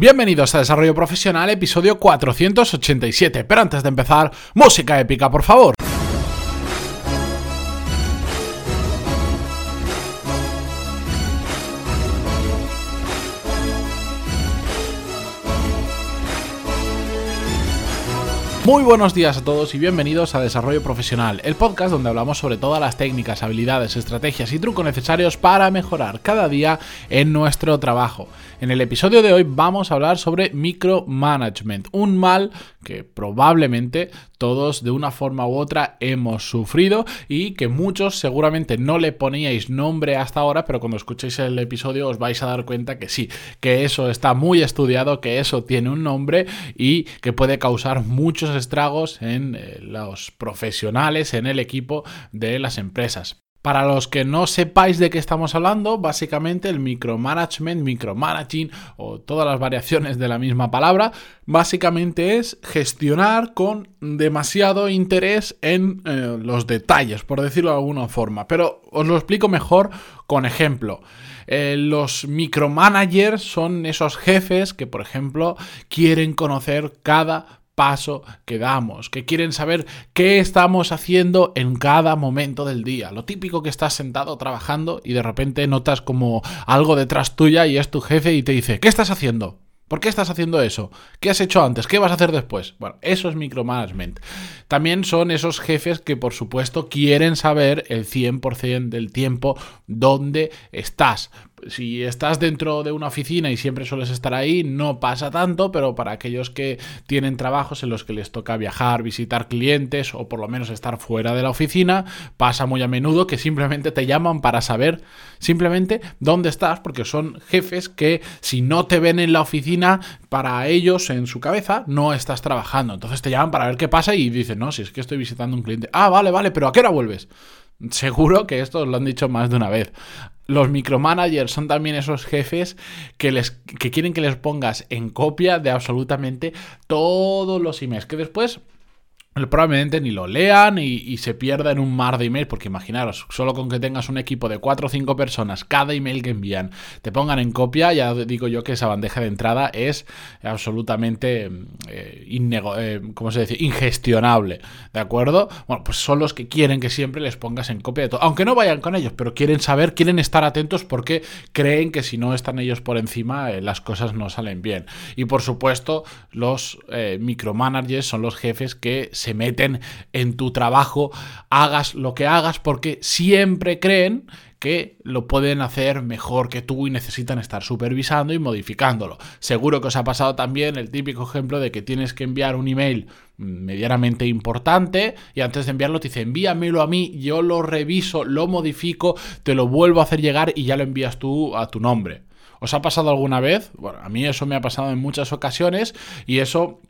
Bienvenidos a Desarrollo Profesional, episodio 487. Pero antes de empezar, música épica, por favor. Muy buenos días a todos y bienvenidos a Desarrollo Profesional, el podcast donde hablamos sobre todas las técnicas, habilidades, estrategias y trucos necesarios para mejorar cada día en nuestro trabajo. En el episodio de hoy vamos a hablar sobre micromanagement, un mal que probablemente todos de una forma u otra hemos sufrido y que muchos seguramente no le poníais nombre hasta ahora, pero cuando escuchéis el episodio os vais a dar cuenta que sí, que eso está muy estudiado, que eso tiene un nombre y que puede causar muchos estragos en eh, los profesionales, en el equipo de las empresas. Para los que no sepáis de qué estamos hablando, básicamente el micromanagement, micromanaging o todas las variaciones de la misma palabra, básicamente es gestionar con demasiado interés en eh, los detalles, por decirlo de alguna forma. Pero os lo explico mejor con ejemplo. Eh, los micromanagers son esos jefes que, por ejemplo, quieren conocer cada paso que damos, que quieren saber qué estamos haciendo en cada momento del día. Lo típico que estás sentado trabajando y de repente notas como algo detrás tuya y es tu jefe y te dice, ¿qué estás haciendo? ¿Por qué estás haciendo eso? ¿Qué has hecho antes? ¿Qué vas a hacer después? Bueno, eso es micromanagement. También son esos jefes que por supuesto quieren saber el 100% del tiempo dónde estás si estás dentro de una oficina y siempre sueles estar ahí, no pasa tanto, pero para aquellos que tienen trabajos en los que les toca viajar, visitar clientes o por lo menos estar fuera de la oficina, pasa muy a menudo que simplemente te llaman para saber simplemente dónde estás, porque son jefes que si no te ven en la oficina, para ellos en su cabeza no estás trabajando. Entonces te llaman para ver qué pasa y dicen, no, si es que estoy visitando un cliente. Ah, vale, vale, pero ¿a qué hora vuelves? Seguro que esto os lo han dicho más de una vez. Los micromanagers son también esos jefes que, les, que quieren que les pongas en copia de absolutamente todos los emails. Que después probablemente ni lo lean y, se pierda en un mar de emails, porque imaginaros, solo con que tengas un equipo de 4 o 5 personas, cada email que envían te pongan en copia, ya digo yo que esa bandeja de entrada es absolutamente eh, eh se dice? ingestionable, ¿de acuerdo? Bueno, pues son los que quieren que siempre les pongas en copia de todo, aunque no vayan con ellos, pero quieren saber, quieren estar atentos porque creen que si no están ellos por encima, eh, las cosas no salen bien. Y por supuesto, los eh, micromanagers son los jefes que se se meten en tu trabajo, hagas lo que hagas, porque siempre creen que lo pueden hacer mejor que tú y necesitan estar supervisando y modificándolo. Seguro que os ha pasado también el típico ejemplo de que tienes que enviar un email medianamente importante y antes de enviarlo te dice envíamelo a mí, yo lo reviso, lo modifico, te lo vuelvo a hacer llegar y ya lo envías tú a tu nombre. ¿Os ha pasado alguna vez? Bueno, a mí eso me ha pasado en muchas ocasiones y eso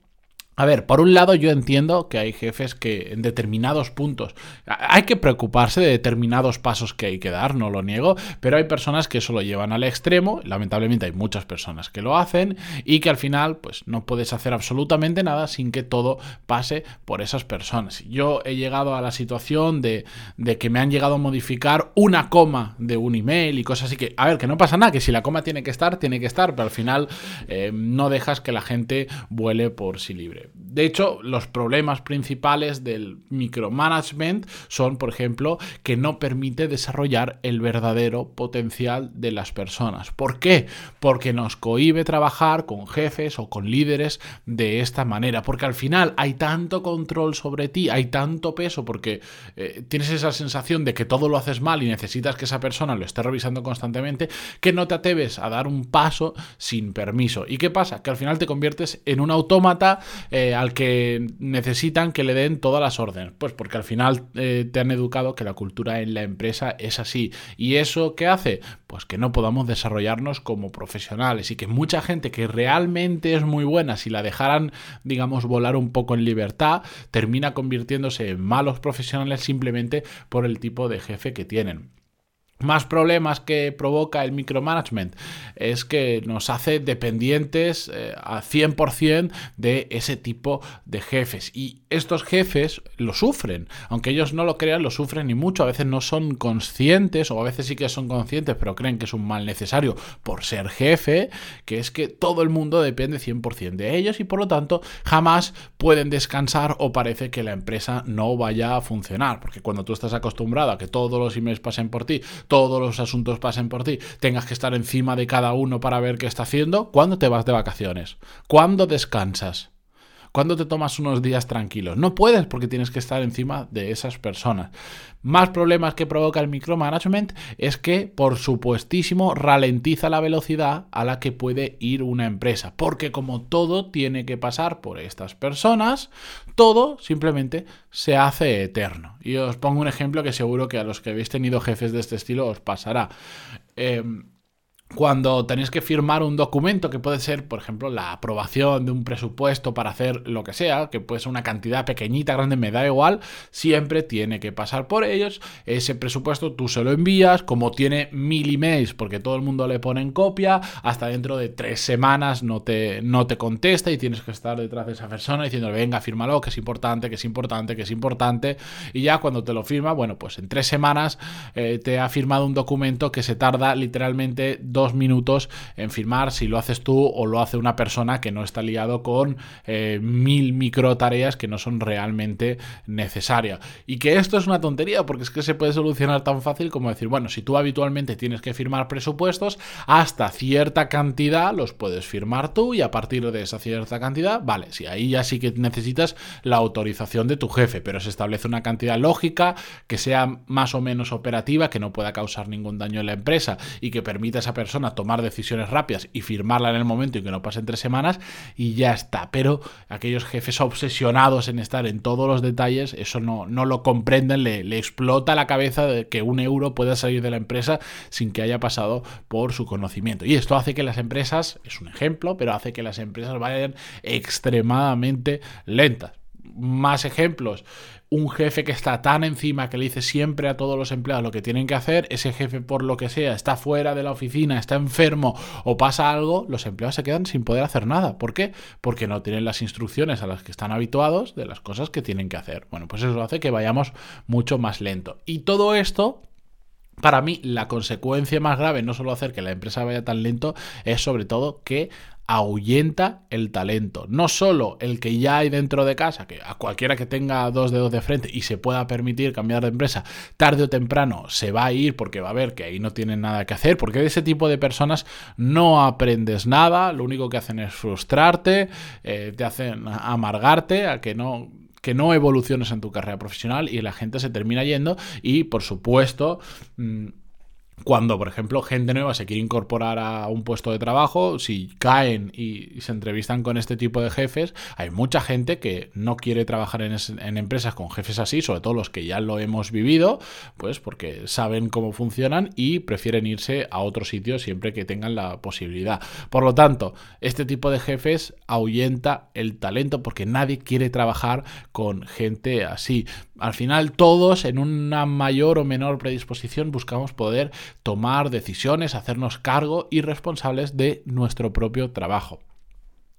a ver, por un lado yo entiendo que hay jefes que en determinados puntos hay que preocuparse de determinados pasos que hay que dar, no lo niego, pero hay personas que eso lo llevan al extremo, lamentablemente hay muchas personas que lo hacen y que al final pues no puedes hacer absolutamente nada sin que todo pase por esas personas. Yo he llegado a la situación de, que me han llegado a modificar una coma de un email y cosas así que, a ver, que no pasa nada, que si la coma tiene que estar, tiene que estar, pero al final eh, no dejas que la gente vuele por sí libre. De hecho, los problemas principales del micromanagement son, por ejemplo, que no permite desarrollar el verdadero potencial de las personas. ¿Por qué? Porque nos cohíbe trabajar con jefes o con líderes de esta manera. Porque al final hay tanto control sobre ti, hay tanto peso, porque eh, tienes esa sensación de que todo lo haces mal y necesitas que esa persona lo esté revisando constantemente, que no te atreves a dar un paso sin permiso. ¿Y qué pasa? Que al final te conviertes en un autómata. Al que necesitan que le den todas las órdenes. Pues porque al final eh, te han educado que la cultura en la empresa es así. ¿Y eso qué hace? Pues que no podamos desarrollarnos como profesionales y que mucha gente que realmente es muy buena, si la dejaran, digamos, volar un poco en libertad, termina convirtiéndose en malos profesionales simplemente por el tipo de jefe que tienen. Más problemas que provoca el micromanagement es que nos hace dependientes eh, a 100% de ese tipo de jefes. Y estos jefes lo sufren, aunque ellos no lo crean, lo sufren y mucho. A veces no son conscientes, o a veces sí que son conscientes, pero creen que es un mal necesario por ser jefe, que es que todo el mundo depende 100% de ellos y por lo tanto jamás pueden descansar o parece que la empresa no vaya a funcionar. Porque cuando tú estás acostumbrado a que todos los emails pasen por ti, todos los asuntos pasen por ti, tengas que estar encima de cada uno para ver qué está haciendo, ¿cuándo te vas de vacaciones? ¿Cuándo descansas? ¿Cuándo te tomas unos días tranquilos? No puedes porque tienes que estar encima de esas personas. Más problemas que provoca el micromanagement es que, por supuestísimo, ralentiza la velocidad a la que puede ir una empresa. Porque como todo tiene que pasar por estas personas, todo simplemente se hace eterno. Y os pongo un ejemplo que seguro que a los que habéis tenido jefes de este estilo os pasará. Eh, cuando tenéis que firmar un documento que puede ser, por ejemplo, la aprobación de un presupuesto para hacer lo que sea, que puede ser una cantidad pequeñita, grande, me da igual, siempre tiene que pasar por ellos. Ese presupuesto tú se lo envías, como tiene mil emails, porque todo el mundo le pone en copia, hasta dentro de tres semanas no te, no te contesta y tienes que estar detrás de esa persona diciéndole, venga, fírmalo, que es importante, que es importante, que es importante. Y ya cuando te lo firma, bueno, pues en tres semanas eh, te ha firmado un documento que se tarda literalmente minutos en firmar si lo haces tú o lo hace una persona que no está liado con eh, mil micro tareas que no son realmente necesarias. Y que esto es una tontería porque es que se puede solucionar tan fácil como decir, bueno, si tú habitualmente tienes que firmar presupuestos, hasta cierta cantidad los puedes firmar tú y a partir de esa cierta cantidad, vale, si ahí ya sí que necesitas la autorización de tu jefe, pero se establece una cantidad lógica que sea más o menos operativa, que no pueda causar ningún daño en la empresa y que permita a esa persona a tomar decisiones rápidas y firmarla en el momento y que no pasen tres semanas y ya está. Pero aquellos jefes obsesionados en estar en todos los detalles, eso no, no lo comprenden, le, le explota la cabeza de que un euro pueda salir de la empresa sin que haya pasado por su conocimiento. Y esto hace que las empresas, es un ejemplo, pero hace que las empresas vayan extremadamente lentas más ejemplos un jefe que está tan encima que le dice siempre a todos los empleados lo que tienen que hacer, ese jefe por lo que sea está fuera de la oficina, está enfermo o pasa algo, los empleados se quedan sin poder hacer nada. ¿Por qué? Porque no tienen las instrucciones a las que están habituados de las cosas que tienen que hacer. Bueno, pues eso hace que vayamos mucho más lento. Y todo esto para mí, la consecuencia más grave, no solo hacer que la empresa vaya tan lento, es sobre todo que ahuyenta el talento. No solo el que ya hay dentro de casa, que a cualquiera que tenga dos dedos de frente y se pueda permitir cambiar de empresa, tarde o temprano se va a ir porque va a ver que ahí no tienen nada que hacer, porque de ese tipo de personas no aprendes nada, lo único que hacen es frustrarte, eh, te hacen amargarte, a que no que no evoluciones en tu carrera profesional y la gente se termina yendo y por supuesto mm, cuando, por ejemplo, gente nueva se quiere incorporar a un puesto de trabajo, si caen y, se entrevistan con este tipo de jefes, hay mucha gente que no quiere trabajar en, empresas con jefes así, sobre todo los que ya lo hemos vivido, pues porque saben cómo funcionan y prefieren irse a otro sitio siempre que tengan la posibilidad. Por lo tanto, este tipo de jefes ahuyenta el talento porque nadie quiere trabajar con gente así. Al final, todos en una mayor o menor predisposición buscamos poder tomar decisiones, hacernos cargo y responsables de nuestro propio trabajo.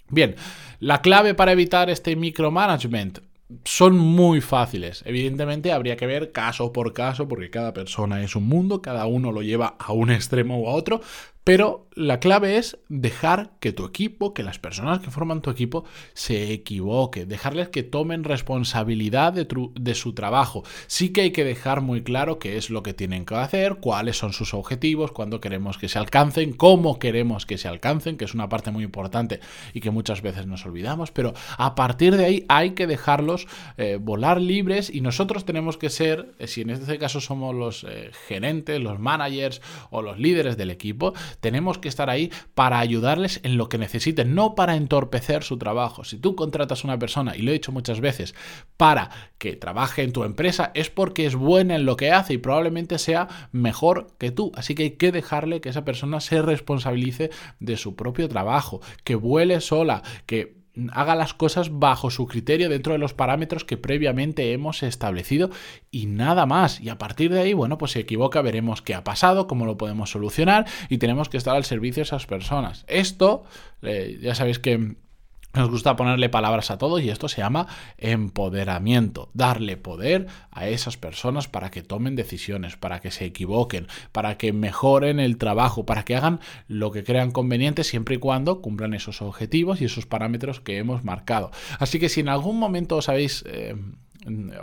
Bien, la clave para evitar este micromanagement son muy fáciles. Evidentemente habría que ver caso por caso porque cada persona es un mundo, cada uno lo lleva a un extremo u a otro, pero la clave es dejar que tu equipo, que las personas que forman tu equipo se equivoquen, dejarles que tomen responsabilidad de, su trabajo. Sí que hay que dejar muy claro qué es lo que tienen que hacer, cuáles son sus objetivos, cuándo queremos que se alcancen, cómo queremos que se alcancen, que es una parte muy importante y que muchas veces nos olvidamos, pero a partir de ahí hay que dejarlos eh, volar libres y nosotros tenemos que ser, eh, si en este caso somos los eh, gerentes, los managers o los líderes del equipo, tenemos que estar ahí para ayudarles en lo que necesiten, no para entorpecer su trabajo. Si tú contratas a una persona, y lo he dicho muchas veces, para que trabaje en tu empresa, es porque es buena en lo que hace y probablemente sea mejor que tú. Así que hay que dejarle que esa persona se responsabilice de su propio trabajo, que vuele sola, que haga las cosas bajo su criterio dentro de los parámetros que previamente hemos establecido y nada más. Y a partir de ahí, bueno, pues se equivoca, veremos qué ha pasado, cómo lo podemos solucionar y tenemos que estar al servicio de esas personas. Esto, eh, ya sabéis que nos gusta ponerle palabras a todo y esto se llama empoderamiento, darle poder a esas personas para que tomen decisiones, para que se equivoquen, para que mejoren el trabajo, para que hagan lo que crean conveniente siempre y cuando cumplan esos objetivos y esos parámetros que hemos marcado. Así que si en algún momento os habéis... Eh,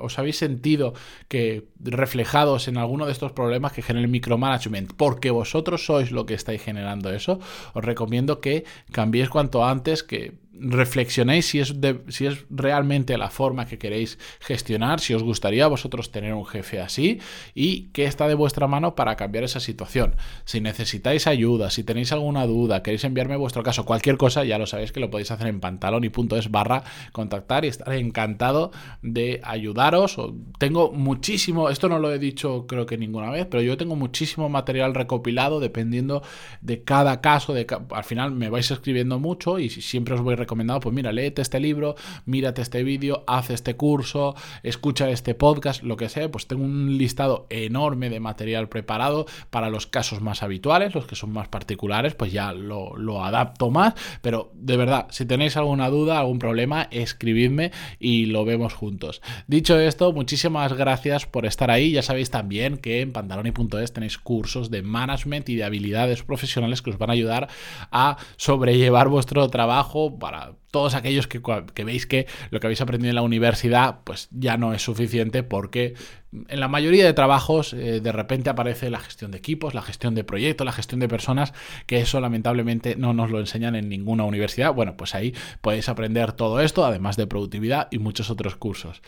os habéis sentido que reflejados en alguno de estos problemas que genera el micromanagement, porque vosotros sois lo que estáis generando eso, os recomiendo que cambiéis cuanto antes, que reflexionéis si es, si es realmente la forma que queréis gestionar, si os gustaría a vosotros tener un jefe así y qué está de vuestra mano para cambiar esa situación. Si necesitáis ayuda, si tenéis alguna duda, queréis enviarme vuestro caso, cualquier cosa, ya lo sabéis que lo podéis hacer en pantalón y punto barra contactar y estaré encantado de ayudaros. Tengo muchísimo, esto no lo he dicho creo que ninguna vez, pero yo tengo muchísimo material recopilado dependiendo de cada caso, de, al final me vais escribiendo mucho y siempre os voy recomendado, pues mira, léete este libro, mírate este vídeo, haz este curso, escucha este podcast, lo que sea, pues tengo un listado enorme de material preparado para los casos más habituales, los que son más particulares, pues ya lo, lo adapto más, pero de verdad, si tenéis alguna duda, algún problema, escribidme y lo vemos juntos. Dicho esto, muchísimas gracias por estar ahí, ya sabéis también que en pantaloni.es tenéis cursos de management y de habilidades profesionales que os van a ayudar a sobrellevar vuestro trabajo para todos aquellos que, veis que lo que habéis aprendido en la universidad pues ya no es suficiente porque en la mayoría de trabajos eh, de repente aparece la gestión de equipos, la gestión de proyectos, la gestión de personas, que eso lamentablemente no nos lo enseñan en ninguna universidad. Bueno, pues ahí podéis aprender todo esto, además de productividad y muchos otros cursos.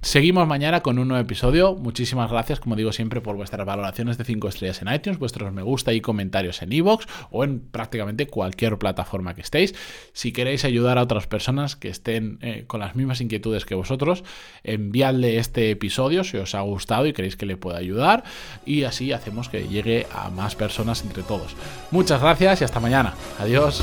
Seguimos mañana con un nuevo episodio. Muchísimas gracias, como digo siempre, por vuestras valoraciones de 5 estrellas en iTunes, vuestros me gusta y comentarios en iVoox o en prácticamente cualquier plataforma que estéis. Si queréis ayudar a otras personas que estén eh, con las mismas inquietudes que vosotros, enviadle este episodio si os ha gustado y queréis que le pueda ayudar y así hacemos que llegue a más personas entre todos. Muchas gracias y hasta mañana. Adiós.